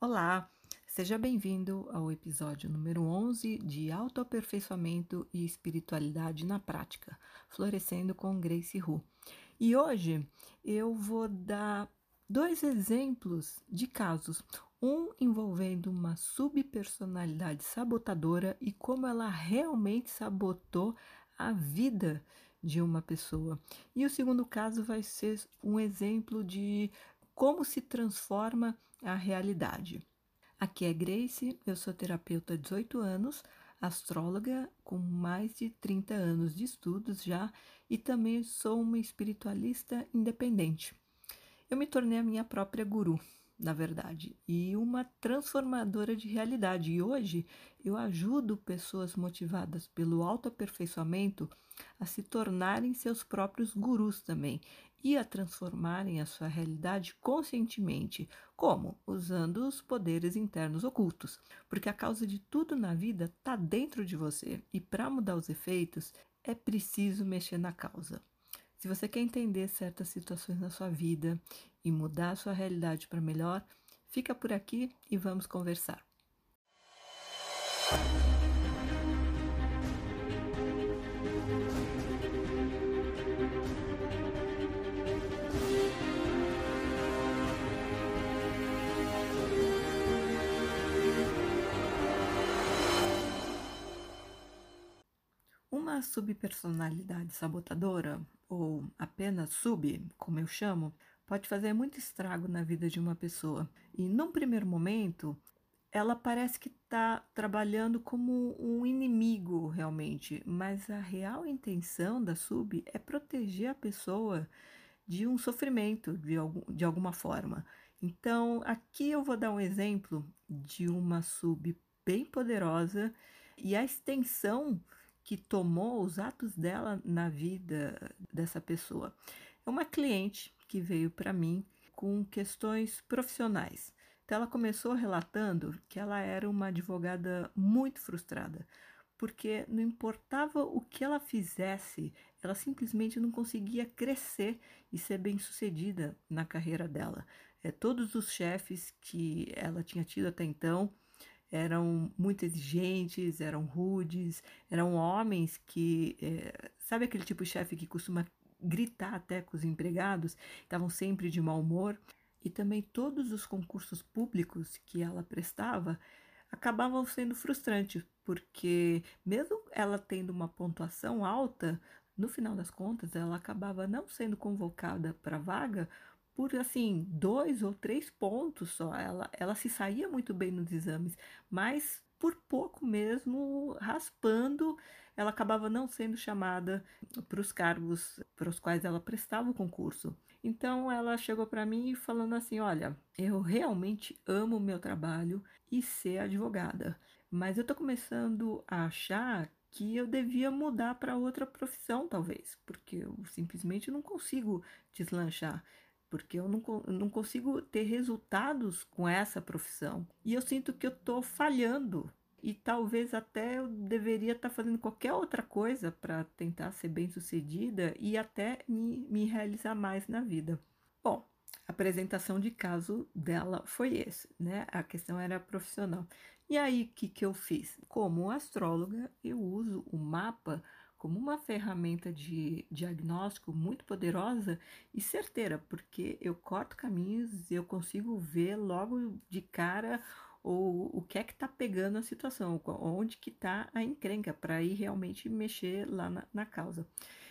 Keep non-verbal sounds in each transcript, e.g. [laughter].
Olá, seja bem-vindo ao episódio número 11 de Autoaperfeiçoamento e Espiritualidade na Prática, Florescendo com Grace Hu. E hoje eu vou dar dois exemplos de casos, um envolvendo uma subpersonalidade sabotadora e como ela realmente sabotou a vida de uma pessoa. E o segundo caso vai ser um exemplo de como se transforma a realidade. Aqui é Grace, eu sou terapeuta há 18 anos, astróloga com mais de 30 anos de estudos já e também sou uma espiritualista independente. Eu me tornei a minha própria guru, na verdade, e uma transformadora de realidade. E hoje eu ajudo pessoas motivadas pelo autoaperfeiçoamento a se tornarem seus próprios gurus também e a transformarem a sua realidade conscientemente. Como? Usando os poderes internos ocultos. Porque a causa de tudo na vida está dentro de você e para mudar os efeitos é preciso mexer na causa. Se você quer entender certas situações na sua vida e mudar a sua realidade para melhor, fica por aqui e vamos conversar. Subpersonalidade sabotadora, ou apenas sub, como eu chamo, pode fazer muito estrago na vida de uma pessoa. E num primeiro momento, ela parece que está trabalhando como um inimigo realmente, mas a real intenção da sub é proteger a pessoa de um sofrimento de, algum, de alguma forma. Então, aqui eu vou dar um exemplo de uma sub bem poderosa e a extensão que tomou os atos dela na vida dessa pessoa. É uma cliente que veio para mim com questões profissionais. Então, ela começou relatando que ela era uma advogada muito frustrada, porque não importava o que ela fizesse, ela simplesmente não conseguia crescer e ser bem-sucedida na carreira dela. É, todos os chefes que ela tinha tido até então eram muito exigentes, eram rudes, eram homens que, é, sabe aquele tipo de chefe que costuma gritar até com os empregados, estavam sempre de mau humor, e também todos os concursos públicos que ela prestava acabavam sendo frustrantes, porque mesmo ela tendo uma pontuação alta, no final das contas ela acabava não sendo convocada para vaga por assim dois ou três pontos só. Ela, ela se saía muito bem nos exames, mas por pouco mesmo, raspando, ela acabava não sendo chamada para os cargos para os quais ela prestava o concurso. Então ela chegou para mim falando assim: Olha, eu realmente amo o meu trabalho e ser advogada, mas eu estou começando a achar que eu devia mudar para outra profissão, talvez, porque eu simplesmente não consigo deslanchar porque eu não, não consigo ter resultados com essa profissão. E eu sinto que eu estou falhando. E talvez até eu deveria estar tá fazendo qualquer outra coisa para tentar ser bem sucedida e até me, me realizar mais na vida. Bom, a apresentação de caso dela foi esse, né? A questão era profissional. E aí, o que, que eu fiz? Como astróloga, eu uso o mapa como uma ferramenta de diagnóstico muito poderosa e certeira, porque eu corto caminhos e eu consigo ver logo de cara o, o que é que está pegando a situação, onde que está a encrenca, para ir realmente mexer lá na, na causa.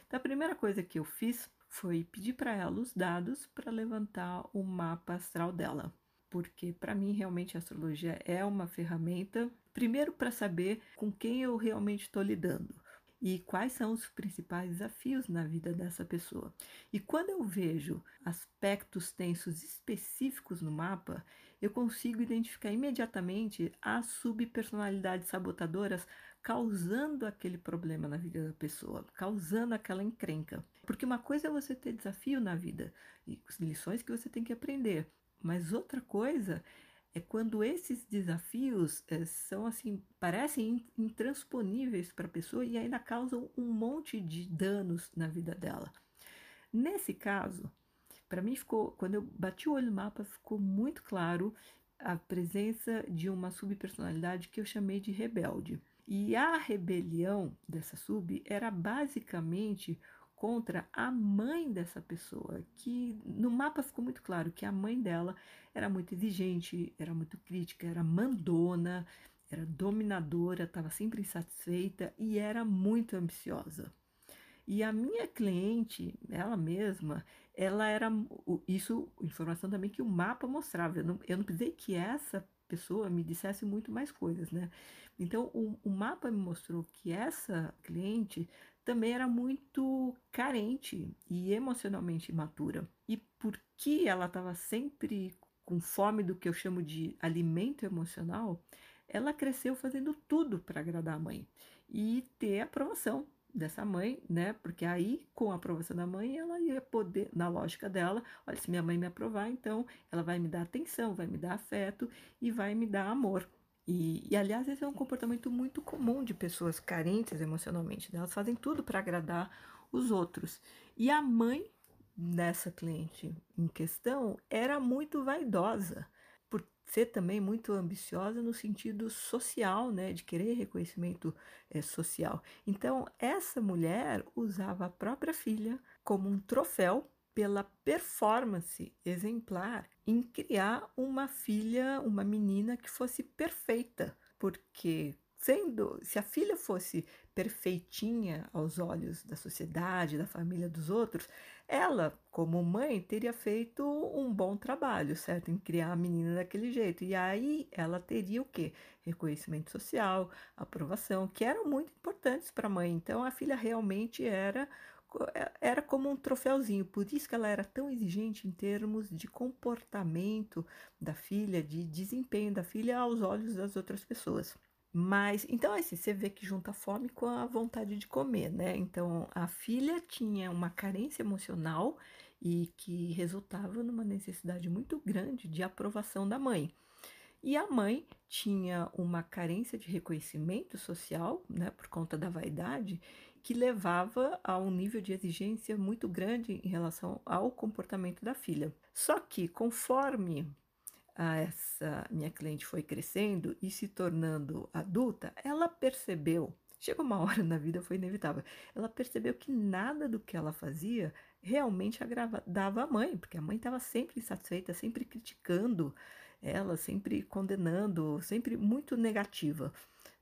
Então, a primeira coisa que eu fiz foi pedir para ela os dados para levantar o mapa astral dela porque para mim realmente a astrologia é uma ferramenta, primeiro para saber com quem eu realmente estou lidando e quais são os principais desafios na vida dessa pessoa. E quando eu vejo aspectos tensos específicos no mapa, eu consigo identificar imediatamente as subpersonalidades sabotadoras causando aquele problema na vida da pessoa, causando aquela encrenca. Porque uma coisa é você ter desafio na vida e lições que você tem que aprender, mas outra coisa é quando esses desafios é, são assim, parecem intransponíveis para a pessoa e ainda causam um monte de danos na vida dela. Nesse caso, para mim ficou, quando eu bati o olho no mapa, ficou muito claro a presença de uma subpersonalidade que eu chamei de rebelde. E a rebelião dessa sub era basicamente contra a mãe dessa pessoa, que no mapa ficou muito claro que a mãe dela era muito exigente, era muito crítica, era mandona, era dominadora, estava sempre insatisfeita e era muito ambiciosa. E a minha cliente, ela mesma, ela era isso, informação também que o mapa mostrava. Eu não, eu não precisei que essa pessoa me dissesse muito mais coisas, né? Então o, o mapa me mostrou que essa cliente também era muito carente e emocionalmente imatura. E porque ela estava sempre com fome do que eu chamo de alimento emocional, ela cresceu fazendo tudo para agradar a mãe e ter a aprovação dessa mãe, né? Porque aí, com a aprovação da mãe, ela ia poder, na lógica dela, olha, se minha mãe me aprovar, então ela vai me dar atenção, vai me dar afeto e vai me dar amor. E, e, aliás, esse é um comportamento muito comum de pessoas carentes emocionalmente. Né? Elas fazem tudo para agradar os outros. E a mãe dessa cliente em questão era muito vaidosa, por ser também muito ambiciosa no sentido social, né? De querer reconhecimento é, social. Então, essa mulher usava a própria filha como um troféu pela performance exemplar em criar uma filha, uma menina que fosse perfeita, porque sendo, se a filha fosse perfeitinha aos olhos da sociedade, da família dos outros, ela, como mãe, teria feito um bom trabalho, certo? Em criar a menina daquele jeito. E aí ela teria o quê? Reconhecimento social, aprovação, que eram muito importantes para a mãe. Então a filha realmente era era como um troféuzinho, por isso que ela era tão exigente em termos de comportamento da filha, de desempenho da filha aos olhos das outras pessoas. Mas, então, assim, você vê que junta a fome com a vontade de comer, né? Então, a filha tinha uma carência emocional e que resultava numa necessidade muito grande de aprovação da mãe. E a mãe tinha uma carência de reconhecimento social, né, por conta da vaidade, que levava a um nível de exigência muito grande em relação ao comportamento da filha. Só que conforme essa minha cliente foi crescendo e se tornando adulta, ela percebeu, chegou uma [laughs] hora na vida, foi inevitável, ela percebeu que nada do que ela fazia realmente agradava a mãe, porque a mãe estava sempre insatisfeita, sempre criticando ela, sempre condenando, sempre muito negativa.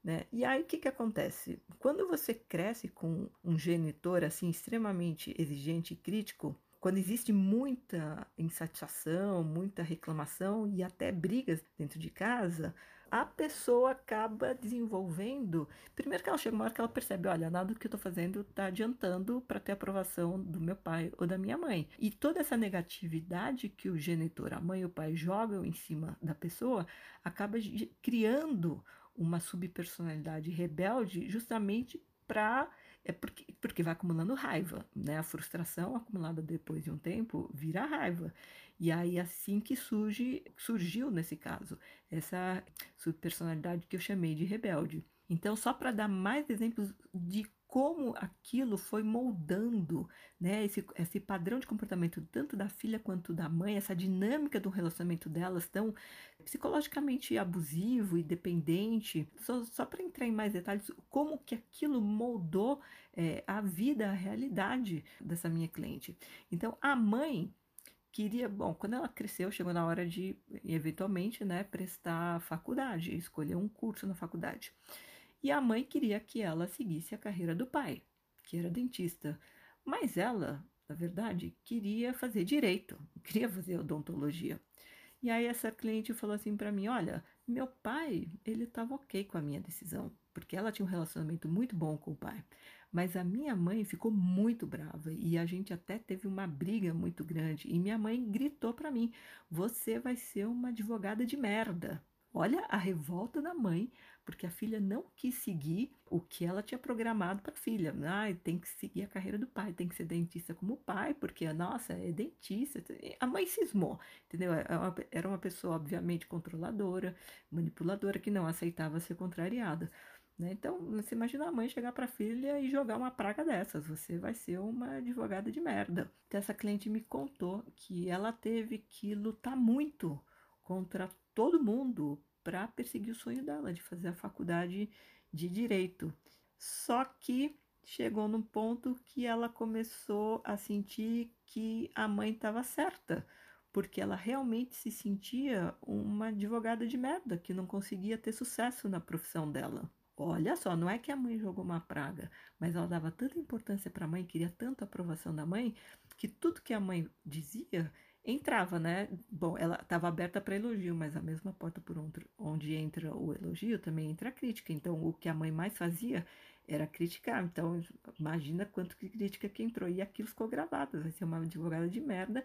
Né? E aí o que, que acontece? Quando você cresce com um genitor assim extremamente exigente e crítico, quando existe muita insatisfação, muita reclamação e até brigas dentro de casa, a pessoa acaba desenvolvendo. Primeiro que ela chega uma hora que ela percebe, olha, nada do que eu estou fazendo está adiantando para ter aprovação do meu pai ou da minha mãe. E toda essa negatividade que o genitor, a mãe e o pai jogam em cima da pessoa, acaba criando uma subpersonalidade rebelde justamente para é porque, porque vai acumulando raiva, né? A frustração acumulada depois de um tempo vira raiva. E aí assim que surge, surgiu nesse caso essa subpersonalidade que eu chamei de rebelde. Então, só para dar mais exemplos de como aquilo foi moldando né, esse, esse padrão de comportamento tanto da filha quanto da mãe, essa dinâmica do relacionamento delas tão psicologicamente abusivo e dependente. Só, só para entrar em mais detalhes, como que aquilo moldou é, a vida, a realidade dessa minha cliente. Então, a mãe queria, bom, quando ela cresceu, chegou na hora de, eventualmente, né, prestar faculdade, escolher um curso na faculdade. E a mãe queria que ela seguisse a carreira do pai, que era dentista. Mas ela, na verdade, queria fazer direito, [laughs] queria fazer odontologia. E aí essa cliente falou assim para mim, olha, meu pai, ele estava ok com a minha decisão, porque ela tinha um relacionamento muito bom com o pai. Mas a minha mãe ficou muito brava e a gente até teve uma briga muito grande. E minha mãe gritou para mim: Você vai ser uma advogada de merda. Olha a revolta da mãe porque a filha não quis seguir o que ela tinha programado para a filha. Ah, tem que seguir a carreira do pai, tem que ser dentista como o pai, porque, nossa, é dentista. A mãe cismou, entendeu? É era uma pessoa, obviamente, controladora, manipuladora, que não aceitava ser contrariada. Né? Então, você imagina a mãe chegar para a filha e jogar uma praga dessas. Você vai ser uma advogada de merda. Então, essa cliente me contou que ela teve que lutar muito contra todo mundo para perseguir o sonho dela de fazer a faculdade de direito. Só que chegou num ponto que ela começou a sentir que a mãe estava certa, porque ela realmente se sentia uma advogada de merda que não conseguia ter sucesso na profissão dela. Olha só, não é que a mãe jogou uma praga, mas ela dava tanta importância para a mãe, queria tanto a aprovação da mãe, que tudo que a mãe dizia entrava, né? Bom, ela estava aberta para elogio, mas a mesma porta por onde entra o elogio também entra a crítica. Então, o que a mãe mais fazia era criticar. Então, imagina quanto que crítica que entrou. E aquilo ficou gravado. Vai ser uma advogada de merda.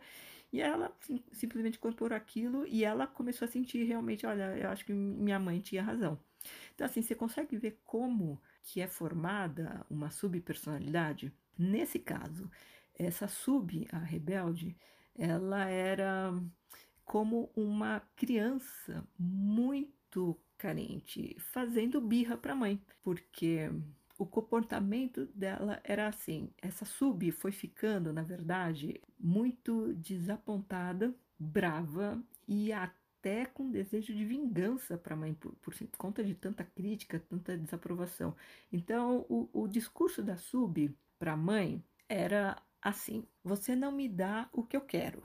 E ela sim, simplesmente incorporou aquilo e ela começou a sentir realmente: olha, eu acho que minha mãe tinha razão. Então, assim, você consegue ver como que é formada uma subpersonalidade? Nesse caso, essa sub, a rebelde, ela era como uma criança muito carente, fazendo birra para a mãe, porque o comportamento dela era assim. Essa sub foi ficando, na verdade, muito desapontada, brava e até com desejo de vingança para a mãe por, por, conta de tanta crítica, tanta desaprovação. Então, o, o discurso da sub para a mãe era assim: você não me dá o que eu quero.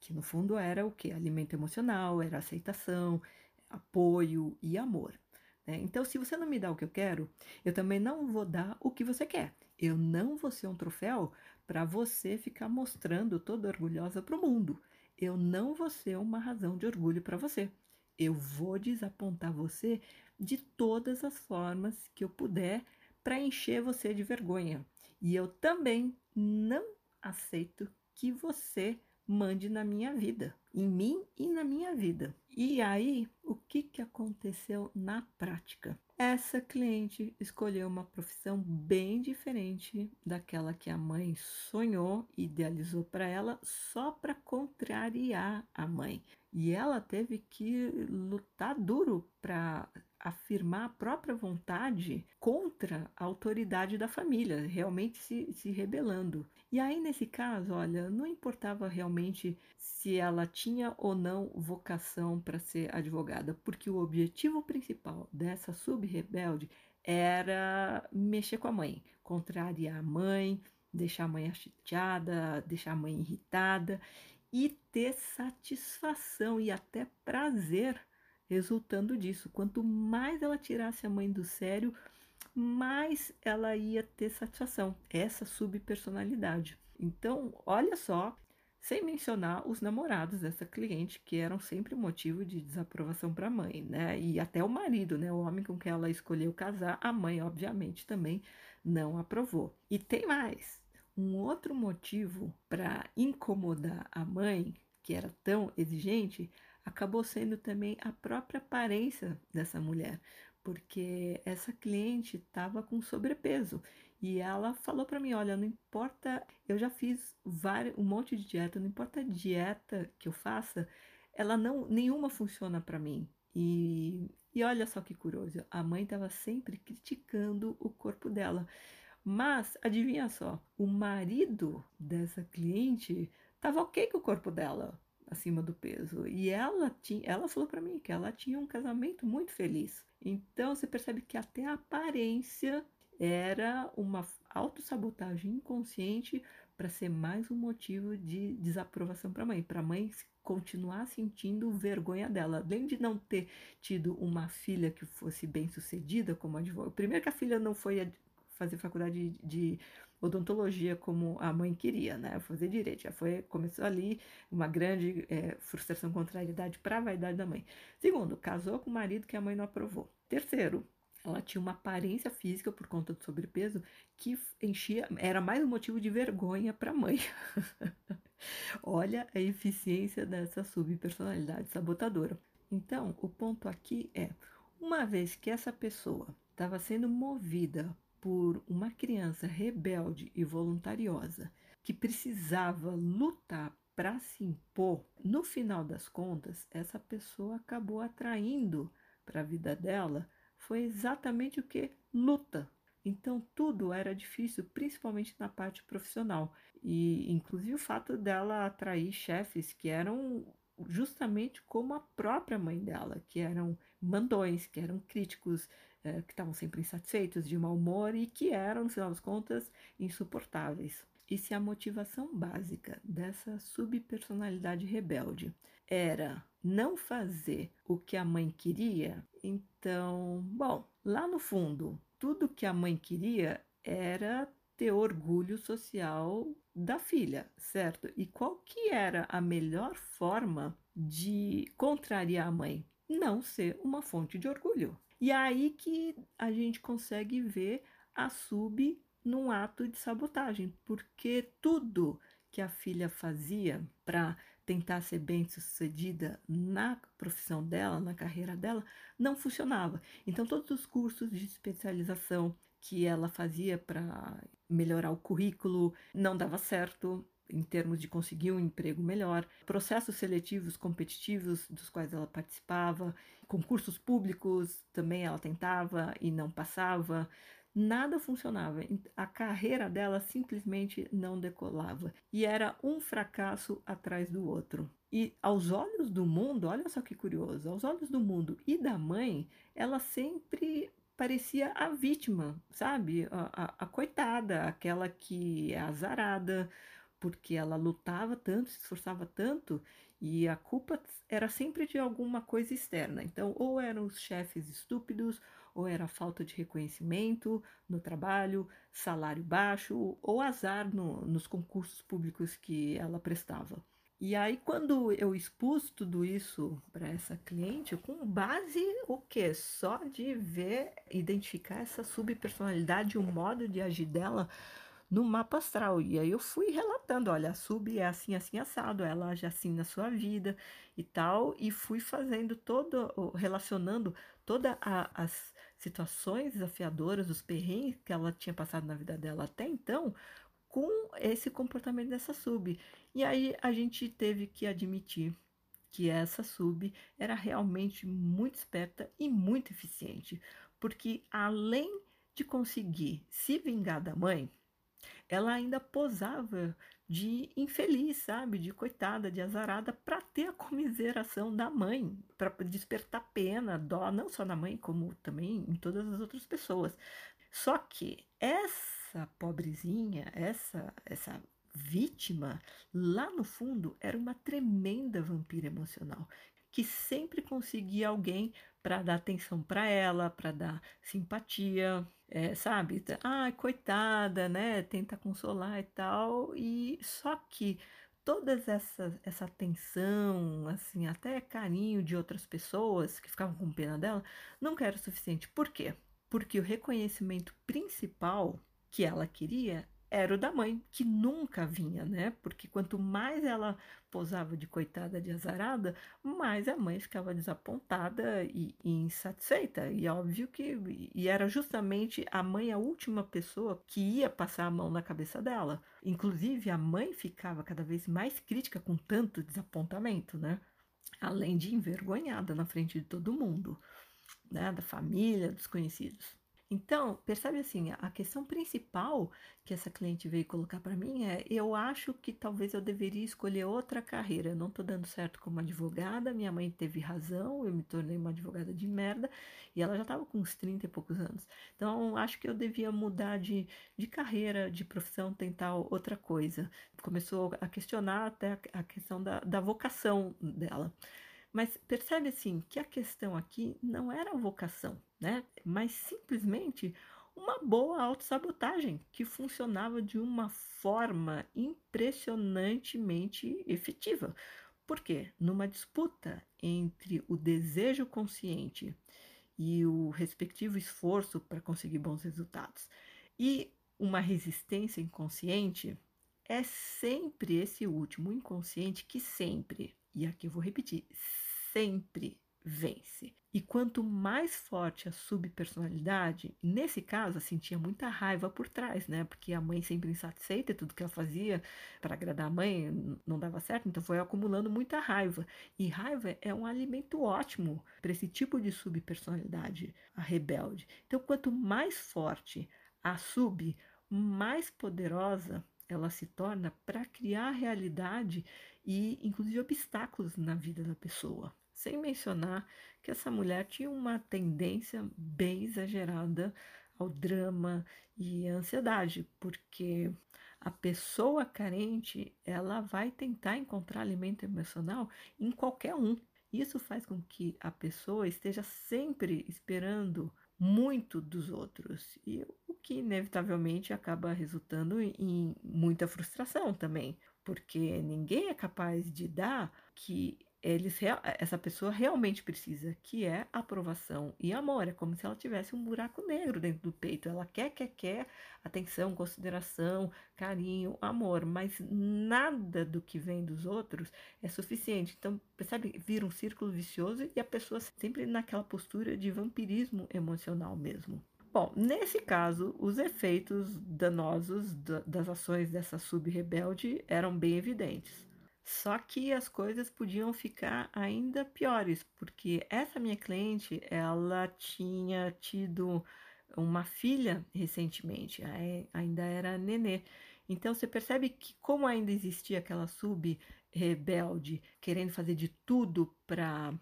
Que no fundo era o que? Alimento emocional, era aceitação, apoio e amor. Né? Então, se você não me dá o que eu quero, eu também não vou dar o que você quer. Eu não vou ser um troféu para você ficar mostrando toda orgulhosa para o mundo. Eu não vou ser uma razão de orgulho para você. Eu vou desapontar você de todas as formas que eu puder para encher você de vergonha. E eu também não aceito que você mande na minha vida, em mim e na minha vida. E aí, o que, que aconteceu na prática? Essa cliente escolheu uma profissão bem diferente daquela que a mãe sonhou, idealizou para ela, só para contrariar a mãe. E ela teve que lutar duro para afirmar a própria vontade contra a autoridade da família, realmente se, se rebelando. E aí, nesse caso, olha, não importava realmente se ela tinha ou não vocação para ser advogada, porque o objetivo principal dessa sub-rebelde era mexer com a mãe, contrariar a mãe, deixar a mãe chateada, deixar a mãe irritada e ter satisfação e até prazer resultando disso. Quanto mais ela tirasse a mãe do sério, mais ela ia ter satisfação, essa subpersonalidade. Então, olha só, sem mencionar os namorados dessa cliente, que eram sempre motivo de desaprovação para a mãe, né? E até o marido, né? O homem com quem ela escolheu casar, a mãe, obviamente, também não aprovou. E tem mais. Um outro motivo para incomodar a mãe, que era tão exigente, acabou sendo também a própria aparência dessa mulher, porque essa cliente estava com sobrepeso e ela falou para mim, olha, não importa, eu já fiz vários, um monte de dieta, não importa a dieta que eu faça, ela não nenhuma funciona para mim. E, e olha só que curioso, a mãe estava sempre criticando o corpo dela. Mas adivinha só, o marido dessa cliente estava ok com o corpo dela acima do peso. E ela tinha, ela falou para mim que ela tinha um casamento muito feliz. Então você percebe que até a aparência era uma autossabotagem inconsciente para ser mais um motivo de desaprovação para a mãe, para a mãe continuar sentindo vergonha dela, além de não ter tido uma filha que fosse bem sucedida como advogada. Primeiro que a filha não foi fazer faculdade de odontologia como a mãe queria, né? Fazer direito. Já foi, começou ali uma grande é, frustração, contrariedade para a vaidade da mãe. Segundo, casou com o marido que a mãe não aprovou. Terceiro, ela tinha uma aparência física por conta do sobrepeso que enchia, era mais um motivo de vergonha para a mãe. [laughs] Olha a eficiência dessa subpersonalidade sabotadora. Então, o ponto aqui é: uma vez que essa pessoa estava sendo movida por uma criança rebelde e voluntariosa que precisava lutar para se impor, no final das contas, essa pessoa acabou atraindo para a vida dela foi exatamente o que luta. Então tudo era difícil, principalmente na parte profissional. E inclusive o fato dela atrair chefes que eram justamente como a própria mãe dela, que eram mandões, que eram críticos, eh, que estavam sempre insatisfeitos, de mau humor e que eram, no final das contas, insuportáveis. E se a motivação básica dessa subpersonalidade rebelde era não fazer o que a mãe queria, então, bom, lá no fundo, tudo que a mãe queria era ter orgulho social da filha, certo? E qual que era a melhor forma de contrariar a mãe? Não ser uma fonte de orgulho. E é aí que a gente consegue ver a sub num ato de sabotagem, porque tudo que a filha fazia para tentar ser bem-sucedida na profissão dela, na carreira dela, não funcionava. Então todos os cursos de especialização que ela fazia para melhorar o currículo não dava certo em termos de conseguir um emprego melhor, processos seletivos competitivos dos quais ela participava, concursos públicos também ela tentava e não passava, nada funcionava. A carreira dela simplesmente não decolava e era um fracasso atrás do outro. E aos olhos do mundo, olha só que curioso, aos olhos do mundo e da mãe, ela sempre parecia a vítima, sabe? A, a, a, coitada, aquela que é azarada, porque ela lutava tanto, se esforçava tanto, e a culpa era sempre de alguma coisa externa. Então, ou eram os chefes estúpidos, ou era falta de reconhecimento no trabalho, salário baixo, ou azar no, nos concursos públicos que ela prestava. E aí, quando eu expus tudo isso para essa cliente, com base o que? Só de ver, identificar essa subpersonalidade, o modo de agir dela no mapa astral. E aí eu fui relatando: olha, a sub é assim, assim, assado, ela age assim na sua vida e tal. E fui fazendo todo, relacionando todas as situações desafiadoras, os perrengues que ela tinha passado na vida dela até então, com esse comportamento dessa sub. E aí a gente teve que admitir que essa sub era realmente muito esperta e muito eficiente, porque além de conseguir se vingar da mãe, ela ainda posava de infeliz, sabe? De coitada, de azarada, para ter a comiseração da mãe, para despertar pena, dó, não só na mãe, como também em todas as outras pessoas. Só que essa pobrezinha, essa essa vítima, lá no fundo era uma tremenda vampira emocional que sempre conseguia alguém para dar atenção para ela, para dar simpatia, é, sabe? Ah, coitada, né? Tenta consolar e tal. E só que todas essa essa atenção, assim, até carinho de outras pessoas que ficavam com pena dela, não era o suficiente. Por quê? Porque o reconhecimento principal que ela queria era o da mãe, que nunca vinha, né? Porque quanto mais ela posava de coitada de azarada, mais a mãe ficava desapontada e, e, insatisfeita. E óbvio que e era justamente a mãe a última pessoa que ia passar a mão na cabeça dela. Inclusive, a mãe ficava cada vez mais crítica com tanto desapontamento, né? Além de envergonhada na frente de todo mundo, né? Da família, dos conhecidos. Então, percebe assim, a questão principal que essa cliente veio colocar para mim é: eu acho que talvez eu deveria escolher outra carreira. Eu não estou dando certo como advogada, minha mãe teve razão, eu me tornei uma advogada de merda e ela já estava com uns 30 e poucos anos. Então, acho que eu devia mudar de, de carreira, de profissão, tentar outra coisa. Começou a questionar até a questão da, da vocação dela. Mas percebe assim que a questão aqui não era a vocação, né? Mas simplesmente uma boa autossabotagem que funcionava de uma forma impressionantemente efetiva. Por quê? Numa disputa entre o desejo consciente e o respectivo esforço para conseguir bons resultados e uma resistência inconsciente, é sempre esse último, inconsciente, que sempre e aqui eu vou repetir, sempre vence. E quanto mais forte a subpersonalidade, nesse caso, assim, tinha muita raiva por trás, né? Porque a mãe sempre insatisfeita, tudo que ela fazia para agradar a mãe não dava certo, então foi acumulando muita raiva. E raiva é um alimento ótimo para esse tipo de subpersonalidade, a rebelde. Então, quanto mais forte a sub, mais poderosa ela se torna para criar a realidade e, inclusive, obstáculos na vida da pessoa. Sem mencionar que essa mulher tinha uma tendência bem exagerada ao drama e à ansiedade, porque a pessoa carente ela vai tentar encontrar alimento emocional em qualquer um. Isso faz com que a pessoa esteja sempre esperando muito dos outros e o que inevitavelmente acaba resultando em muita frustração também, porque ninguém é capaz de dar que eles essa pessoa realmente precisa, que é aprovação e amor. É como se ela tivesse um buraco negro dentro do peito. Ela quer, quer, quer atenção, consideração, carinho, amor, mas nada do que vem dos outros é suficiente. Então, percebe? Vira um círculo vicioso e a pessoa sempre naquela postura de vampirismo emocional mesmo. Bom, nesse caso, os efeitos danosos das ações dessa sub-rebelde eram bem evidentes. Só que as coisas podiam ficar ainda piores, porque essa minha cliente, ela tinha tido uma filha recentemente, ainda era nenê. Então você percebe que como ainda existia aquela sub rebelde querendo fazer de tudo para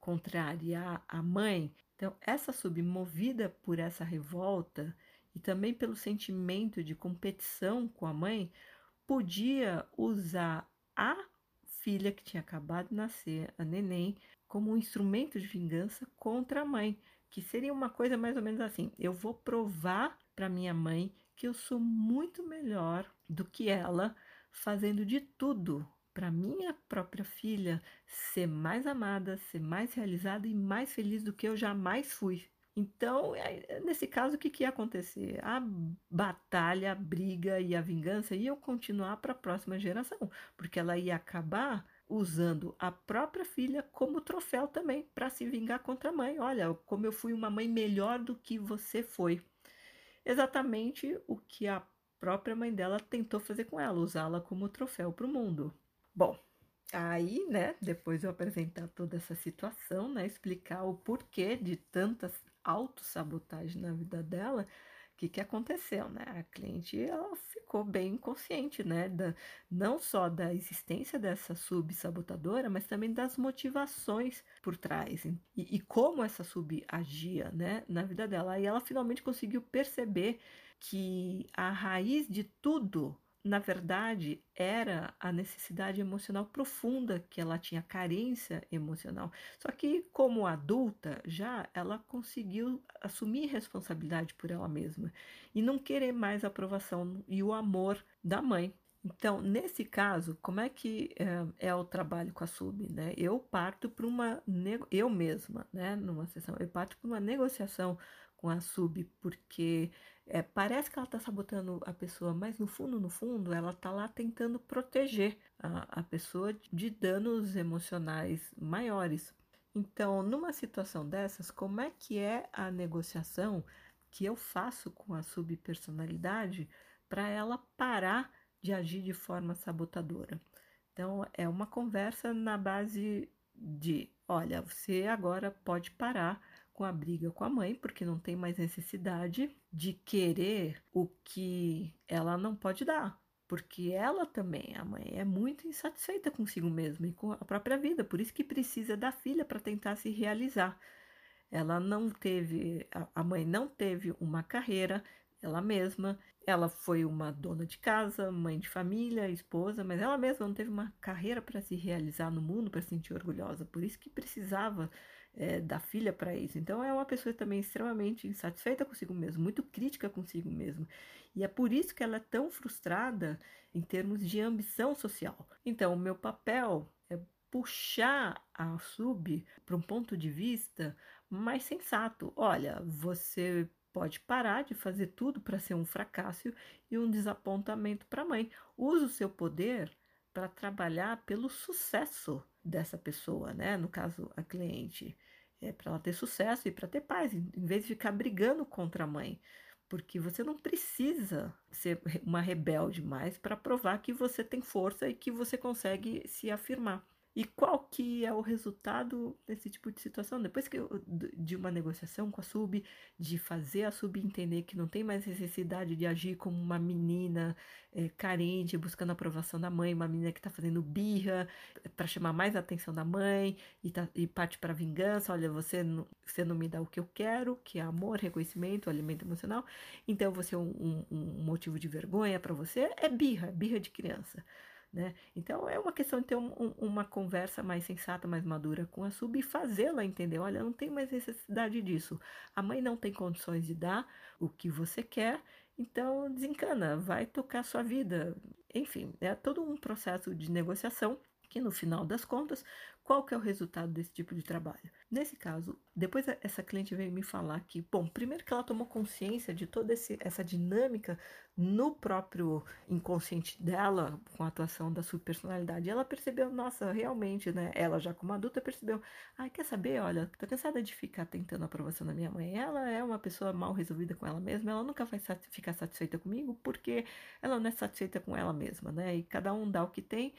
contrariar a mãe, então essa sub movida por essa revolta e também pelo sentimento de competição com a mãe, podia usar a filha que tinha acabado de nascer, a neném, como um instrumento de vingança contra a mãe, que seria uma coisa mais ou menos assim: eu vou provar para minha mãe que eu sou muito melhor do que ela, fazendo de tudo para minha própria filha ser mais amada, ser mais realizada e mais feliz do que eu jamais fui. Então, nesse caso, o que, que ia acontecer? A batalha, a briga e a vingança iam continuar para a próxima geração, porque ela ia acabar usando a própria filha como troféu também para se vingar contra a mãe. Olha, como eu fui uma mãe melhor do que você foi. Exatamente o que a própria mãe dela tentou fazer com ela, usá-la como troféu para o mundo. Bom, aí, né, depois eu apresentar toda essa situação, né, explicar o porquê de tantas autossabotagem na vida dela, o que, que aconteceu, né? A cliente ela ficou bem consciente, né? Da, não só da existência dessa sub-sabotadora, mas também das motivações por trás e, e como essa sub agia, né? Na vida dela. E ela finalmente conseguiu perceber que a raiz de tudo na verdade, era a necessidade emocional profunda que ela tinha, carência emocional. Só que, como adulta, já ela conseguiu assumir responsabilidade por ela mesma e não querer mais a aprovação e o amor da mãe. Então, nesse caso, como é que é, é o trabalho com a sub? Né? Eu parto para uma, eu mesma, né, numa sessão, eu parto para uma negociação com a sub, porque é, parece que ela está sabotando a pessoa, mas no fundo, no fundo, ela está lá tentando proteger a, a pessoa de danos emocionais maiores. Então, numa situação dessas, como é que é a negociação que eu faço com a subpersonalidade para ela parar de agir de forma sabotadora? Então, é uma conversa na base de: olha, você agora pode parar com a briga com a mãe, porque não tem mais necessidade de querer o que ela não pode dar. Porque ela também, a mãe, é muito insatisfeita consigo mesma e com a própria vida, por isso que precisa da filha para tentar se realizar. Ela não teve, a mãe não teve uma carreira, ela mesma, ela foi uma dona de casa, mãe de família, esposa, mas ela mesma não teve uma carreira para se realizar no mundo, para se sentir orgulhosa. Por isso que precisava é, da filha para isso. Então é uma pessoa também extremamente insatisfeita consigo mesma, muito crítica consigo mesma. E é por isso que ela é tão frustrada em termos de ambição social. Então, o meu papel é puxar a sub para um ponto de vista mais sensato. Olha, você pode parar de fazer tudo para ser um fracasso e um desapontamento para a mãe. Use o seu poder para trabalhar pelo sucesso dessa pessoa, né? No caso, a cliente. É para ela ter sucesso e para ter paz, em vez de ficar brigando contra a mãe. Porque você não precisa ser uma rebelde mais para provar que você tem força e que você consegue se afirmar. E qual que é o resultado desse tipo de situação? Depois que eu, de uma negociação com a sub, de fazer a sub entender que não tem mais necessidade de agir como uma menina é, carente, buscando a aprovação da mãe, uma menina que está fazendo birra para chamar mais a atenção da mãe e, tá, e parte para vingança. Olha, você não, você não me dá o que eu quero, que é amor, reconhecimento, alimento emocional. Então você é um, um, um motivo de vergonha para você é birra, birra de criança. Né? Então é uma questão de ter um, um, uma conversa mais sensata, mais madura com a sub e fazê-la entender: olha, não tem mais necessidade disso. A mãe não tem condições de dar o que você quer, então desencana, vai tocar sua vida. Enfim, é todo um processo de negociação que no final das contas qual que é o resultado desse tipo de trabalho? Nesse caso, depois essa cliente veio me falar que, bom, primeiro que ela tomou consciência de toda esse, essa dinâmica no próprio inconsciente dela, com a atuação da sua personalidade. Ela percebeu, nossa, realmente, né? Ela já como adulta percebeu, ai, ah, quer saber? Olha, tô cansada de ficar tentando a aprovação da minha mãe. Ela é uma pessoa mal resolvida com ela mesma, ela nunca vai ficar satisfeita comigo porque ela não é satisfeita com ela mesma, né? E cada um dá o que tem.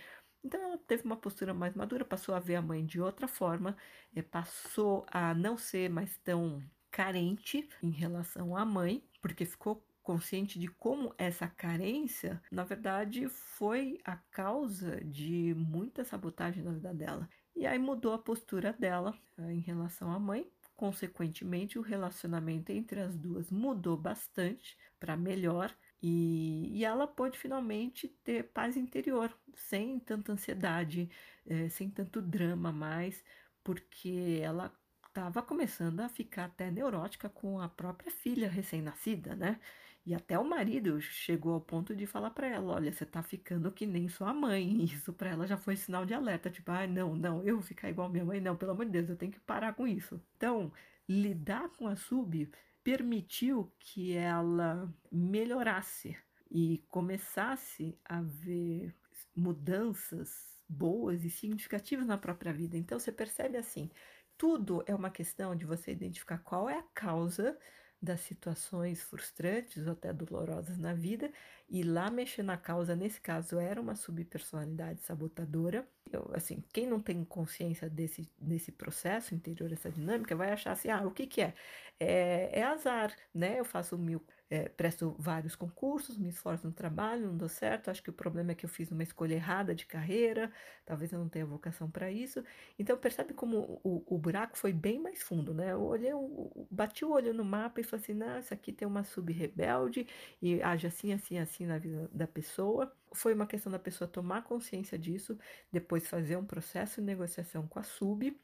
Então ela teve uma postura mais madura, passou a ver a mãe de outra forma, é, passou a não ser mais tão carente em relação à mãe, porque ficou consciente de como essa carência, na verdade, foi a causa de muita sabotagem na vida dela. E aí mudou a postura dela é, em relação à mãe. Consequentemente, o relacionamento entre as duas mudou bastante para melhor e, e ela pôde finalmente ter paz interior, sem tanta ansiedade, é, sem tanto drama mais, porque ela estava começando a ficar até neurótica com a própria filha recém-nascida, né? E até o marido chegou ao ponto de falar para ela: Olha, você tá ficando que nem sua mãe. [laughs] Isso para ela já foi sinal de alerta: tipo, ah, não, não, eu vou ficar igual minha mãe, não, pelo amor de Deus, eu tenho que parar com isso. Então, lidar com a sub permitiu que ela melhorasse e começasse a ver mudanças boas e significativas na própria vida. Então você percebe assim, tudo é uma questão de você identificar qual é a causa das situações frustrantes ou até dolorosas na vida e lá mexer na causa, nesse caso era uma subpersonalidade sabotadora. Eu, assim, quem não tem consciência desse, desse processo interior, essa dinâmica, vai achar assim, ah, o que que é? É, é azar, né? Eu faço mil é, presto vários concursos, me esforço no trabalho, não deu certo. Acho que o problema é que eu fiz uma escolha errada de carreira, talvez eu não tenha vocação para isso. Então, percebe como o, o, buraco foi bem mais fundo, né? Eu olhei, eu bati o olho no mapa e falei assim: não, isso aqui tem uma sub-rebelde e age assim, assim, assim na vida da pessoa. Foi uma questão da pessoa tomar consciência disso, depois fazer um processo de negociação com a sub.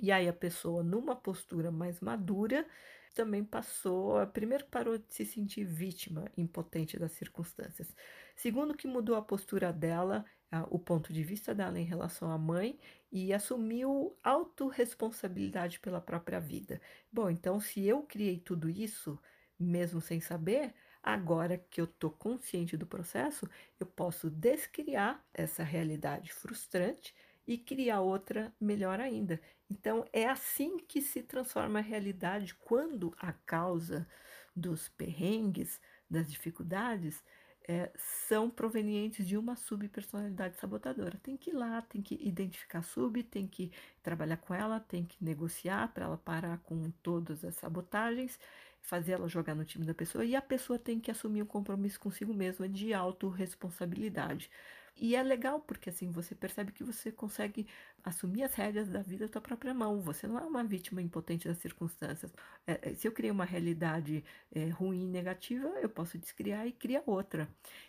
E aí a pessoa, numa postura mais madura, também passou, primeiro parou de se sentir vítima, impotente das circunstâncias. Segundo, que mudou a postura dela, o ponto de vista dela em relação à mãe e assumiu autorresponsabilidade pela própria vida. Bom, então se eu criei tudo isso, mesmo sem saber, agora que eu estou consciente do processo, eu posso descriar essa realidade frustrante e criar outra melhor ainda. Então, é assim que se transforma a realidade quando a causa dos perrengues, das dificuldades, é, são provenientes de uma subpersonalidade sabotadora. Tem que ir lá, tem que identificar a sub, tem que trabalhar com ela, tem que negociar para ela parar com todas as sabotagens, fazer ela jogar no time da pessoa e a pessoa tem que assumir um compromisso consigo mesma de autorresponsabilidade. E é legal porque assim você percebe que você consegue assumir as rédeas da vida da tua própria mão. Você não é uma vítima impotente das circunstâncias. É, é, se eu criei uma realidade é, ruim, negativa, eu posso descriar e criar outra.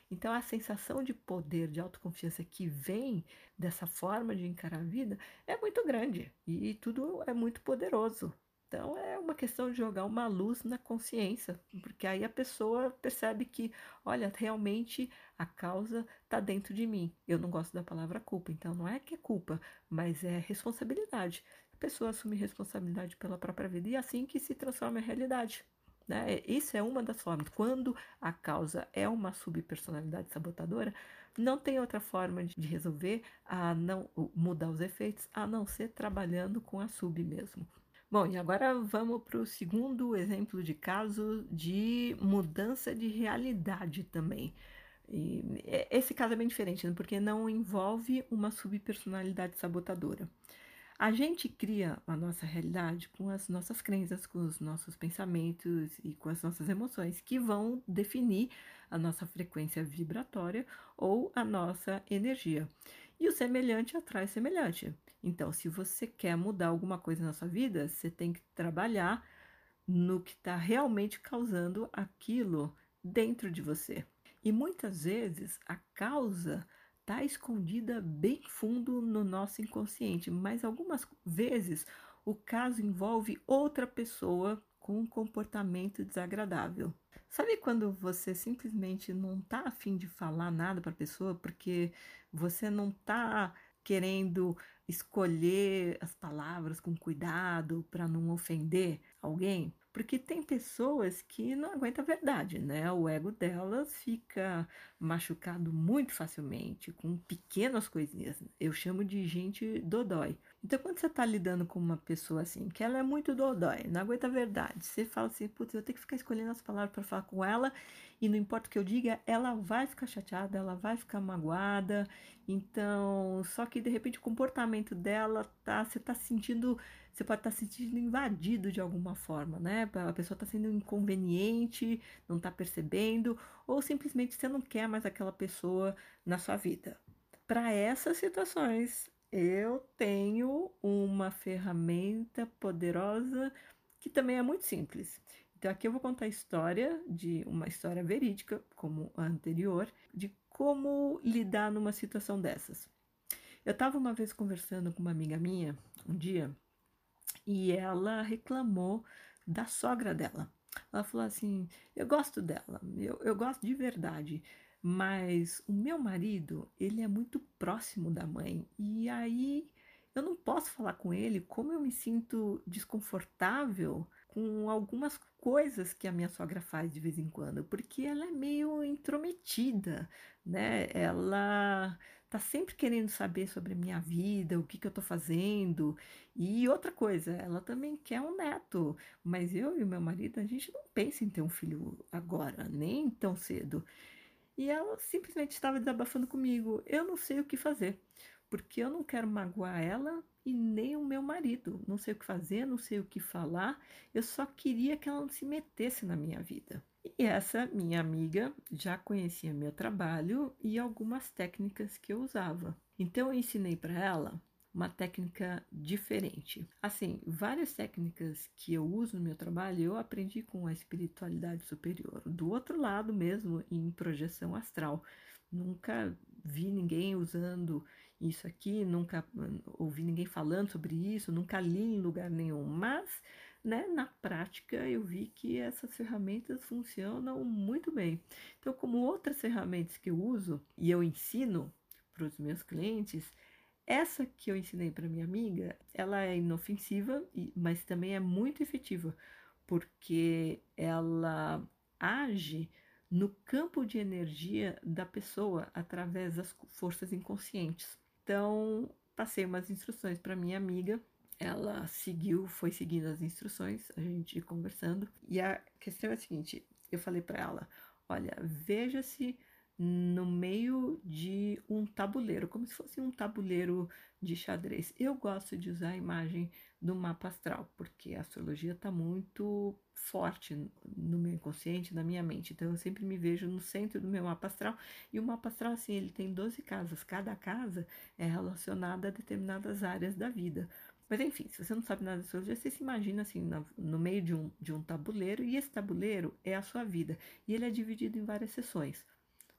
Então a sensação de poder, de autoconfiança que vem dessa forma de encarar a vida é muito grande e tudo é muito poderoso. Então é uma questão de jogar uma luz na consciência, porque aí a pessoa percebe que, olha, realmente a causa está dentro de mim. Eu não gosto da palavra culpa, então não é que é culpa, mas é responsabilidade. A pessoa assume responsabilidade pela própria vida e é assim que se transforma a realidade. Né? Isso é uma das formas. Quando a causa é uma subpersonalidade sabotadora, não tem outra forma de resolver a não mudar os efeitos a não ser trabalhando com a sub mesmo. Bom, e agora vamos para o segundo exemplo de caso de mudança de realidade também. E esse caso é bem diferente, né? porque não envolve uma subpersonalidade sabotadora. A gente cria a nossa realidade com as nossas crenças, com os nossos pensamentos e com as nossas emoções, que vão definir a nossa frequência vibratória ou a nossa energia. E o semelhante atrai semelhante. Então, se você quer mudar alguma coisa na sua vida, você tem que trabalhar no que está realmente causando aquilo dentro de você. E muitas vezes a causa está escondida bem fundo no nosso inconsciente, mas algumas vezes o caso envolve outra pessoa com um comportamento desagradável. Sabe quando você simplesmente não está afim de falar nada para a pessoa porque você não está querendo escolher as palavras com cuidado para não ofender alguém? Porque tem pessoas que não aguentam a verdade, né? O ego delas fica machucado muito facilmente, com pequenas coisinhas. Eu chamo de gente dodói. Então, quando você está lidando com uma pessoa assim, que ela é muito dodói, não aguenta a verdade, você fala assim, putz, eu tenho que ficar escolhendo as palavras para falar com ela, e não importa o que eu diga, ela vai ficar chateada, ela vai ficar magoada. Então, só que de repente o comportamento dela tá, você está sentindo você pode estar tá se sentindo invadido de alguma forma, né? A pessoa está sendo inconveniente, não está percebendo, ou simplesmente você não quer mais aquela pessoa na sua vida. Para essas situações, eu tenho uma ferramenta poderosa que também é muito simples. Então aqui eu vou contar a história de uma história verídica, como a anterior, de como lidar numa situação dessas. Eu estava uma vez conversando com uma amiga minha, um dia, e ela reclamou da sogra dela. Ela falou assim: Eu gosto dela, eu, eu gosto de verdade, mas o meu marido, ele é muito próximo da mãe, e aí eu não posso falar com ele como eu me sinto desconfortável com algumas coisas que a minha sogra faz de vez em quando, porque ela é meio intrometida, né? Ela tá sempre querendo saber sobre a minha vida, o que, que eu tô fazendo. E outra coisa, ela também quer um neto, mas eu e meu marido, a gente não pensa em ter um filho agora, nem tão cedo. E ela simplesmente estava desabafando comigo. Eu não sei o que fazer, porque eu não quero magoar ela e nem o meu marido. Não sei o que fazer, não sei o que falar. Eu só queria que ela não se metesse na minha vida. E essa minha amiga já conhecia meu trabalho e algumas técnicas que eu usava. Então eu ensinei para ela uma técnica diferente. Assim, várias técnicas que eu uso no meu trabalho eu aprendi com a espiritualidade superior. Do outro lado mesmo, em projeção astral. Nunca vi ninguém usando isso aqui, nunca hum, ouvi ninguém falando sobre isso, nunca li em lugar nenhum, mas né, na prática eu vi que essas ferramentas funcionam muito bem. Então, como outras ferramentas que eu uso e eu ensino para os meus clientes, essa que eu ensinei para minha amiga, ela é inofensiva, mas também é muito efetiva, porque ela age no campo de energia da pessoa através das forças inconscientes. Então, passei umas instruções para minha amiga ela seguiu, foi seguindo as instruções, a gente conversando. E a questão é a seguinte: eu falei para ela, olha, veja-se no meio de um tabuleiro, como se fosse um tabuleiro de xadrez. Eu gosto de usar a imagem do mapa astral, porque a astrologia está muito forte no meu inconsciente, na minha mente. Então eu sempre me vejo no centro do meu mapa astral. E o mapa astral, assim, ele tem 12 casas. Cada casa é relacionada a determinadas áreas da vida. Mas enfim, se você não sabe nada de astrologia, você se imagina assim, no, no meio de um, de um tabuleiro, e esse tabuleiro é a sua vida. E ele é dividido em várias seções.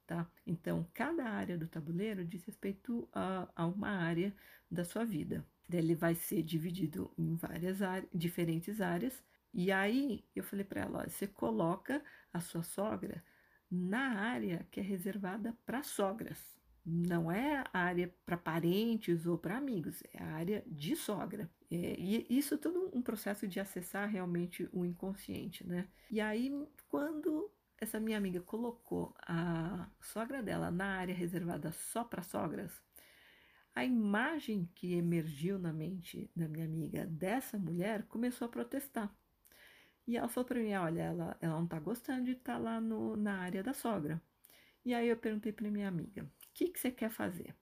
Tá? Então, cada área do tabuleiro diz respeito a, a uma área da sua vida. Ele vai ser dividido em várias áreas, diferentes áreas. E aí eu falei para ela: olha, você coloca a sua sogra na área que é reservada para sogras não é a área para parentes ou para amigos, é a área de sogra. É, e isso é tudo um processo de acessar realmente o inconsciente, né? E aí, quando essa minha amiga colocou a sogra dela na área reservada só para sogras, a imagem que emergiu na mente da minha amiga dessa mulher começou a protestar. E ela falou para mim: olha, ela, ela não está gostando de estar tá lá no, na área da sogra. E aí eu perguntei para minha amiga: o que, que você quer fazer?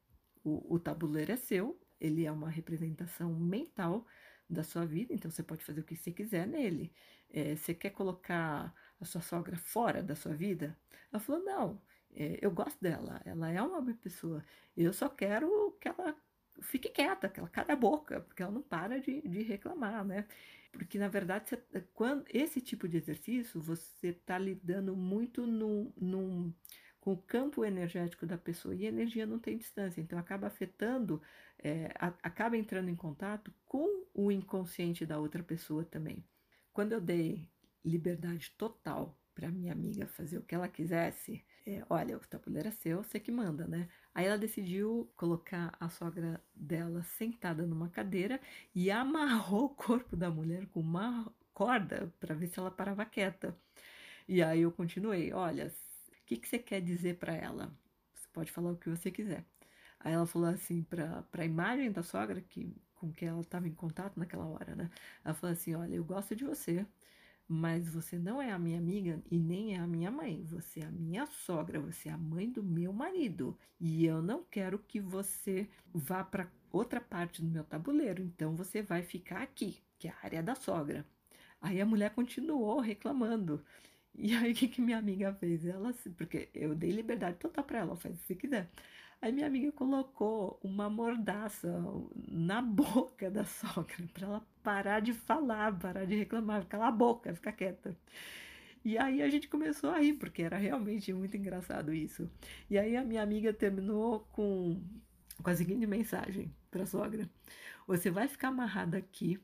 O, o tabuleiro é seu, ele é uma representação mental da sua vida, então você pode fazer o que você quiser nele. É, você quer colocar a sua sogra fora da sua vida? Ela falou: não, eu gosto dela, ela é uma pessoa, eu só quero que ela fique quieta, que ela cale a boca, porque ela não para de, de reclamar, né? Porque, na verdade, você, quando esse tipo de exercício, você está lidando muito com o campo energético da pessoa e energia não tem distância, então acaba afetando, é, a, acaba entrando em contato com o inconsciente da outra pessoa também. Quando eu dei liberdade total para minha amiga fazer o que ela quisesse, é, olha, o tabuleiro é seu, você que manda, né? Aí ela decidiu colocar a sogra dela sentada numa cadeira e amarrou o corpo da mulher com uma corda para ver se ela parava quieta. E aí eu continuei, olha, que, que você quer dizer para ela? Você pode falar o que você quiser. Aí ela falou assim para a imagem da sogra que com que ela estava em contato naquela hora, né? Ela falou assim: "Olha, eu gosto de você, mas você não é a minha amiga e nem é a minha mãe. Você é a minha sogra, você é a mãe do meu marido, e eu não quero que você vá para outra parte do meu tabuleiro. Então você vai ficar aqui, que é a área da sogra." Aí a mulher continuou reclamando. E aí, o que, que minha amiga fez? Ela, porque eu dei liberdade total para ela, faz se quiser. Aí minha amiga colocou uma mordaça na boca da sogra para ela parar de falar, parar de reclamar, calar a boca, ficar quieta. E aí a gente começou a rir, porque era realmente muito engraçado isso. E aí a minha amiga terminou com, com a seguinte mensagem para a sogra: Você vai ficar amarrada aqui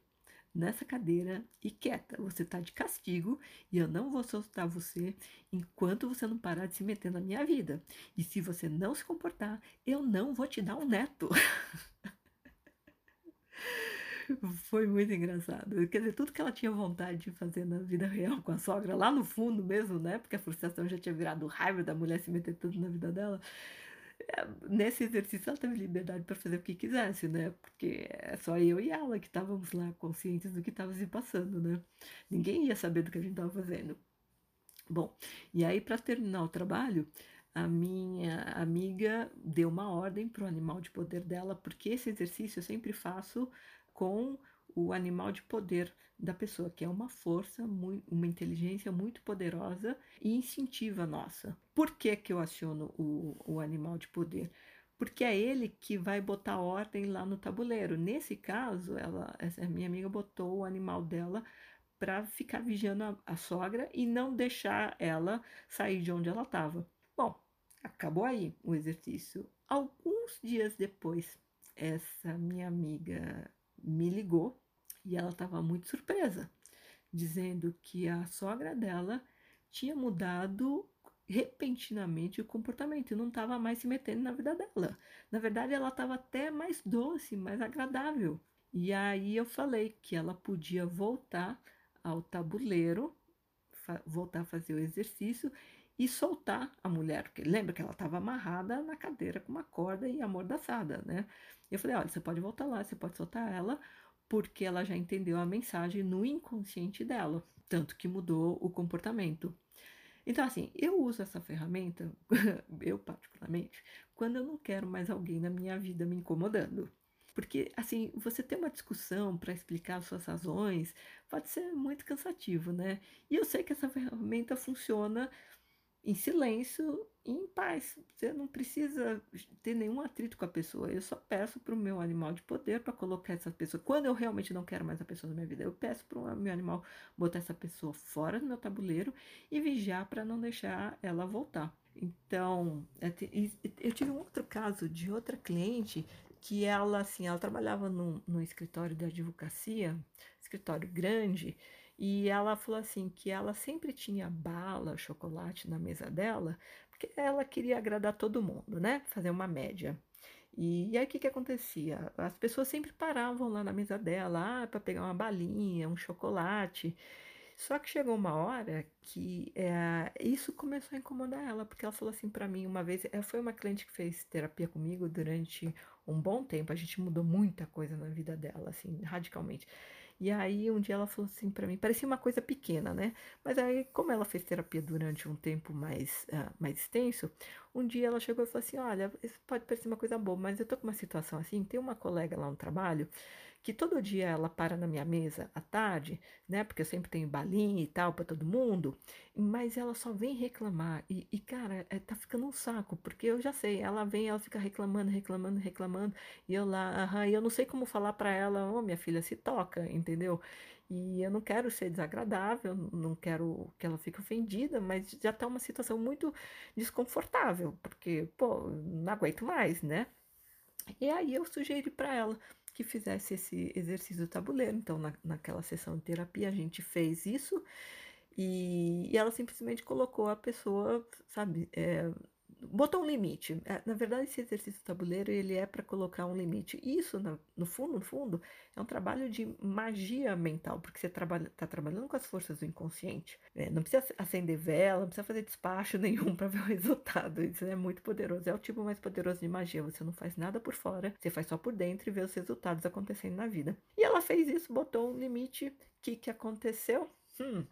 nessa cadeira e quieta. Você está de castigo e eu não vou soltar você enquanto você não parar de se meter na minha vida. E se você não se comportar, eu não vou te dar um neto. [laughs] Foi muito engraçado. Quer dizer, tudo que ela tinha vontade de fazer na vida real com a sogra, lá no fundo mesmo, né? Porque a frustração já tinha virado raiva da mulher se meter tudo na vida dela nesse exercício ela teve liberdade para fazer o que quisesse, né? Porque é só eu e ela que estávamos lá conscientes do que estava se passando, né? Ninguém ia saber do que a gente estava fazendo. Bom, e aí para terminar o trabalho, a minha amiga deu uma ordem para o animal de poder dela, porque esse exercício eu sempre faço com o animal de poder da pessoa, que é uma força, uma inteligência muito poderosa e instintiva nossa. Por que, que eu aciono o, o animal de poder? Porque é ele que vai botar ordem lá no tabuleiro. Nesse caso, ela, essa minha amiga botou o animal dela para ficar vigiando a, a sogra e não deixar ela sair de onde ela estava. Bom, acabou aí o exercício. Alguns dias depois, essa minha amiga me ligou e ela estava muito surpresa, dizendo que a sogra dela tinha mudado repentinamente o comportamento e não estava mais se metendo na vida dela. Na verdade, ela estava até mais doce, mais agradável. E aí eu falei que ela podia voltar ao tabuleiro, voltar a fazer o exercício e soltar a mulher, porque lembra que ela estava amarrada na cadeira com uma corda e amordaçada, né? Eu falei, olha, você pode voltar lá, você pode soltar ela, porque ela já entendeu a mensagem no inconsciente dela, tanto que mudou o comportamento. Então, assim, eu uso essa ferramenta, [laughs] eu particularmente, quando eu não quero mais alguém na minha vida me incomodando. Porque, assim, você ter uma discussão para explicar suas razões pode ser muito cansativo, né? E eu sei que essa ferramenta funciona em silêncio e em paz. Você não precisa ter nenhum atrito com a pessoa. Eu só peço para o meu animal de poder para colocar essa pessoa. Quando eu realmente não quero mais a pessoa na minha vida, eu peço para o meu animal botar essa pessoa fora do meu tabuleiro e vigiar para não deixar ela voltar. Então, eu tive um outro caso de outra cliente que ela, assim, ela trabalhava num, num escritório de advocacia, escritório grande, e ela falou assim que ela sempre tinha bala, chocolate na mesa dela, porque ela queria agradar todo mundo, né? Fazer uma média. E, aí o que, que acontecia? As pessoas sempre paravam lá na mesa dela ah, para pegar uma balinha, um chocolate. Só que chegou uma hora que é, isso começou a incomodar ela, porque ela falou assim para mim uma vez, ela foi uma cliente que fez terapia comigo durante um bom tempo, a gente mudou muita coisa na vida dela, assim, radicalmente. E aí um dia ela falou assim para mim, parecia uma coisa pequena, né? Mas aí, como ela fez terapia durante um tempo mais, uh, mais extenso, um dia ela chegou e falou assim: Olha, isso pode parecer uma coisa boa, mas eu tô com uma situação assim. Tem uma colega lá no trabalho que todo dia ela para na minha mesa à tarde, né? Porque eu sempre tenho balinha e tal para todo mundo, mas ela só vem reclamar. E, e, cara, é, tá ficando um saco, porque eu já sei, ela vem, ela fica reclamando, reclamando, reclamando, e eu lá, aham, e eu não sei como falar para ela, ô oh, minha filha, se toca, entendeu? E eu não quero ser desagradável, não quero que ela fique ofendida, mas já tá uma situação muito desconfortável, porque, pô, não aguento mais, né? E aí eu sugeri para ela, que fizesse esse exercício do tabuleiro. Então, na, naquela sessão de terapia, a gente fez isso e, e ela simplesmente colocou a pessoa, sabe, é, botou um limite. É, na verdade, esse exercício tabuleiro ele é para colocar um limite. Isso, no fundo, no fundo, é um trabalho de magia mental, porque você está trabalha, tá trabalhando com as forças do inconsciente. É, não precisa acender vela, não precisa fazer despacho [laughs] nenhum para ver o resultado. Isso é muito poderoso. É o tipo mais poderoso de magia. Você não faz nada por fora, você faz só por dentro e vê os resultados acontecendo na vida. E ela fez isso, botou um limite. O que, que aconteceu? Hum,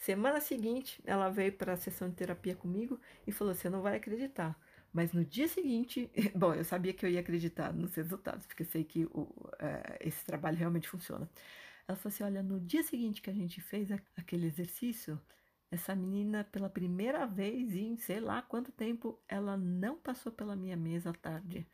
Semana seguinte, ela veio para a sessão de terapia comigo e falou: Você não vai acreditar. Mas no dia seguinte, [laughs] bom, eu sabia que eu ia acreditar nos resultados, porque sei que o, é, esse trabalho realmente funciona. Ela falou assim: Olha, no dia seguinte que a gente fez aquele exercício, essa menina, pela primeira vez em sei lá quanto tempo, ela não passou pela minha mesa à tarde.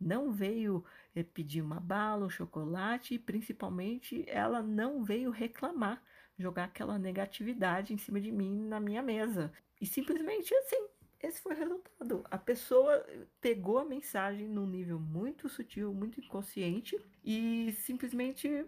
Não veio é, pedir uma bala, um chocolate, e principalmente ela não veio reclamar jogar aquela negatividade em cima de mim na minha mesa. E simplesmente assim, esse foi o resultado. A pessoa pegou a mensagem num nível muito sutil, muito inconsciente e simplesmente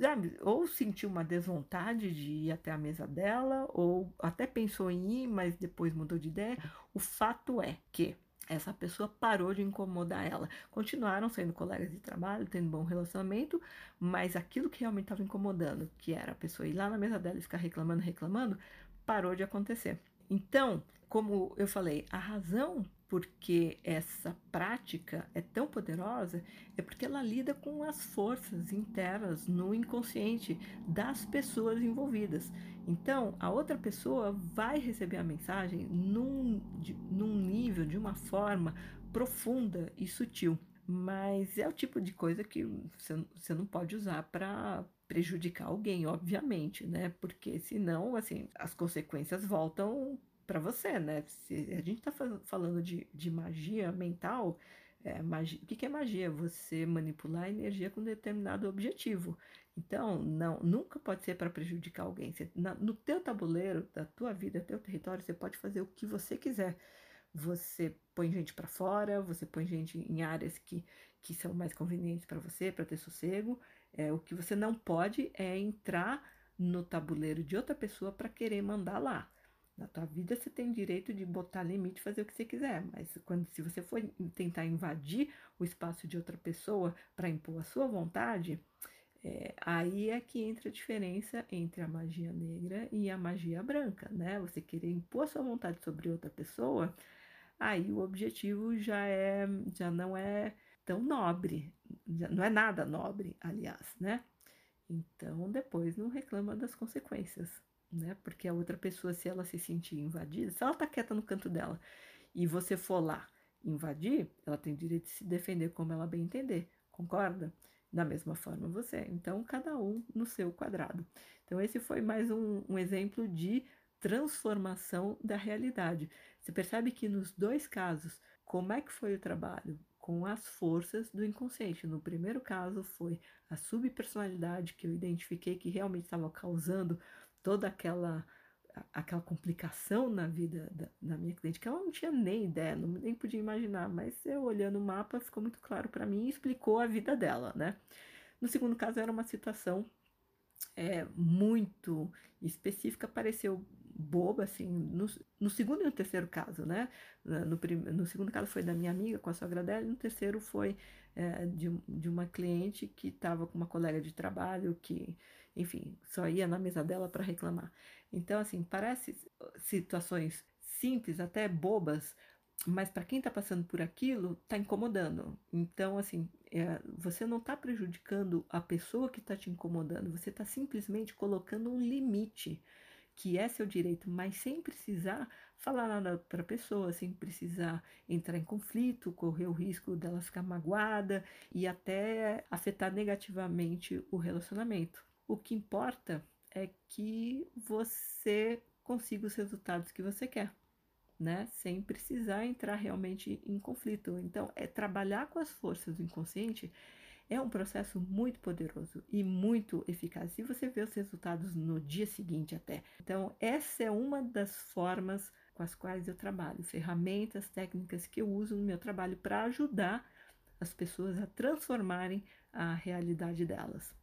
sabe, ou sentiu uma desvontade de ir até a mesa dela, ou até pensou em ir, mas depois mudou de ideia. O fato é que essa pessoa parou de incomodar ela. Continuaram sendo colegas de trabalho, tendo bom relacionamento, mas aquilo que realmente estava incomodando, que era a pessoa ir lá na mesa dela e ficar reclamando, reclamando, parou de acontecer. Então, como eu falei, a razão porque essa prática é tão poderosa é porque ela lida com as forças internas no inconsciente das pessoas envolvidas. Então, a outra pessoa vai receber a mensagem num, de, num nível, de uma forma profunda e sutil. Mas é o tipo de coisa que você, você não pode usar para prejudicar alguém, obviamente, né? Porque senão, assim, as consequências voltam para você, né? Se a gente está falando de, de magia mental, é, magia, o que, que é magia? Você manipular a energia com determinado objetivo. Então, não, nunca pode ser para prejudicar alguém. Você, na, no teu tabuleiro, da tua vida, teu território, você pode fazer o que você quiser. Você põe gente para fora, você põe gente em áreas que, que são mais convenientes para você, para ter sossego. É, o que você não pode é entrar no tabuleiro de outra pessoa para querer mandar lá. Na tua vida você tem direito de botar limite, fazer o que você quiser, mas quando se você for tentar invadir o espaço de outra pessoa para impor a sua vontade, é, aí é que entra a diferença entre a magia negra e a magia branca, né? Você querer impor sua vontade sobre outra pessoa, aí o objetivo já é, já não é tão nobre, não é nada nobre, aliás, né? Então depois não reclama das consequências né? Porque a outra pessoa, se ela se sentir invadida, se ela tá quieta no canto dela e você for lá invadir, ela tem direito de se defender como ela bem entender, concorda? Da mesma forma você. Então, cada um no seu quadrado. Então, esse foi mais um, um exemplo de transformação da realidade. Você percebe que nos dois casos, como é que foi o trabalho? Com as forças do inconsciente. No primeiro caso, foi a subpersonalidade que eu identifiquei que realmente estava causando toda aquela aquela complicação na vida da, da, minha cliente que ela não tinha nem ideia, não, nem podia imaginar, mas eu olhando o mapa ficou muito claro para mim e explicou a vida dela, né? No segundo caso era uma situação é, muito específica, pareceu boba, assim, no, no, segundo e no terceiro caso, né? No, no, segundo caso foi da minha amiga com a sogra dela, e no terceiro foi é, de, de uma cliente que estava com uma colega de trabalho que enfim, só ia na mesa dela para reclamar. Então, assim, parece situações simples, até bobas, mas para quem está passando por aquilo, está incomodando. Então, assim, é, você não está prejudicando a pessoa que está te incomodando, você está simplesmente colocando um limite, que é seu direito, mas sem precisar falar nada para a pessoa, sem precisar entrar em conflito, correr o risco dela ficar magoada e até afetar negativamente o relacionamento. O que importa é que você consiga os resultados que você quer né? Sem precisar entrar realmente em conflito. Então, é trabalhar com as forças do inconsciente é um processo muito poderoso e muito eficaz. E você vê os resultados no dia seguinte até. Então, essa é uma das formas com as quais eu trabalho, ferramentas, técnicas que eu uso no meu trabalho para ajudar as pessoas a transformarem a realidade delas.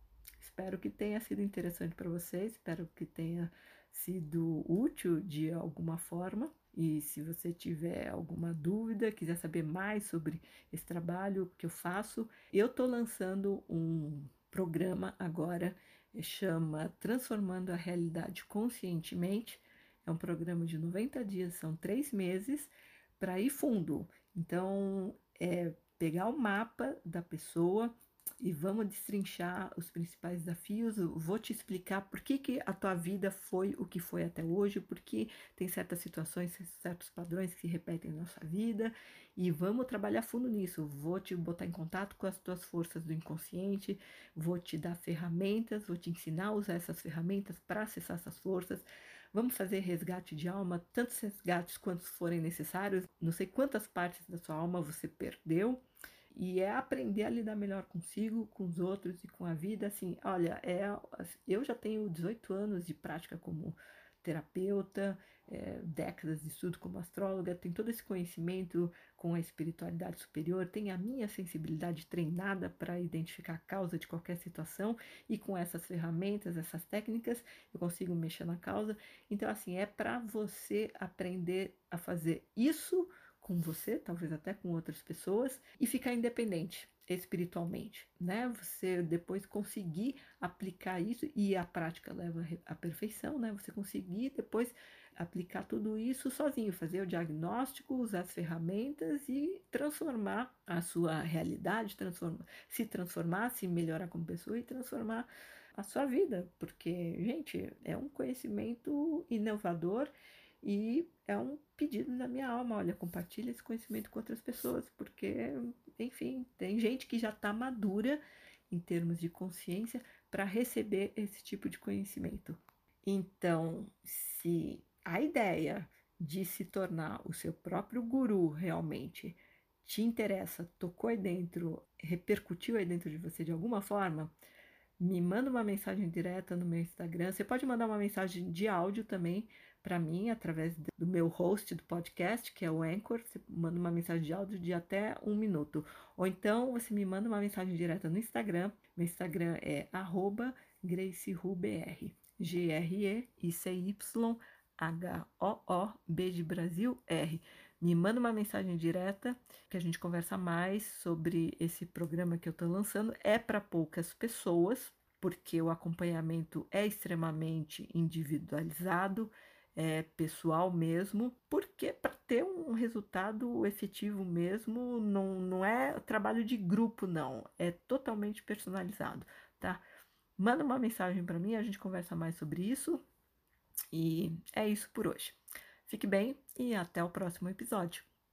Espero que tenha sido interessante para vocês, espero que tenha sido útil de alguma forma. E se você tiver alguma dúvida, quiser saber mais sobre esse trabalho que eu faço, eu estou lançando um programa agora, chama Transformando a Realidade Conscientemente. É um programa de 90 dias, são três meses, para ir fundo. Então, é pegar o mapa da pessoa, e vamos destrinchar os principais desafios. Vou te explicar por que, que a tua vida foi o que foi até hoje, porque tem certas situações, certos padrões que se repetem na nossa vida e vamos trabalhar fundo nisso. Vou te botar em contato com as tuas forças do inconsciente, vou te dar ferramentas, vou te ensinar a usar essas ferramentas para acessar essas forças. Vamos fazer resgate de alma, tantos resgates quantos forem necessários. Não sei quantas partes da sua alma você perdeu e é aprender a lidar melhor consigo, com os outros e com a vida. Assim, olha, é, eu já tenho 18 anos de prática como terapeuta, é, décadas de estudo como astróloga, tenho todo esse conhecimento com a espiritualidade superior, tenho a minha sensibilidade treinada para identificar a causa de qualquer situação e com essas ferramentas, essas técnicas, eu consigo mexer na causa. Então, assim, é para você aprender a fazer isso com você, talvez até com outras pessoas, e ficar independente espiritualmente, né? Você depois conseguir aplicar isso e a prática leva à perfeição, né? Você conseguir depois aplicar tudo isso sozinho, fazer o diagnóstico, usar as ferramentas e transformar a sua realidade, transformar, se transformar, se melhorar como pessoa e transformar a sua vida, porque, gente, é um conhecimento inovador e é um pedido da minha alma, olha, compartilha esse conhecimento com outras pessoas, porque, enfim, tem gente que já está madura em termos de consciência para receber esse tipo de conhecimento. Então, se a ideia de se tornar o seu próprio guru realmente te interessa, tocou aí dentro, repercutiu aí dentro de você de alguma forma, me manda uma mensagem direta no meu Instagram. Você pode mandar uma mensagem de áudio também para mim através do meu host do podcast, que é o Anchor. Você manda uma mensagem de áudio de até um minuto. Ou então você me manda uma mensagem direta no Instagram. Meu Instagram é GraceRuBR. G-R-E-I-C-Y-H-O-O-B de Brasil R. Me manda uma mensagem direta que a gente conversa mais sobre esse programa que eu estou lançando. É para poucas pessoas, porque o acompanhamento é extremamente individualizado é, pessoal mesmo, porque para ter um resultado efetivo mesmo, não, não é trabalho de grupo, não, é totalmente personalizado, tá? Manda uma mensagem para mim, a gente conversa mais sobre isso. E é isso por hoje. Fique bem e até o próximo episódio.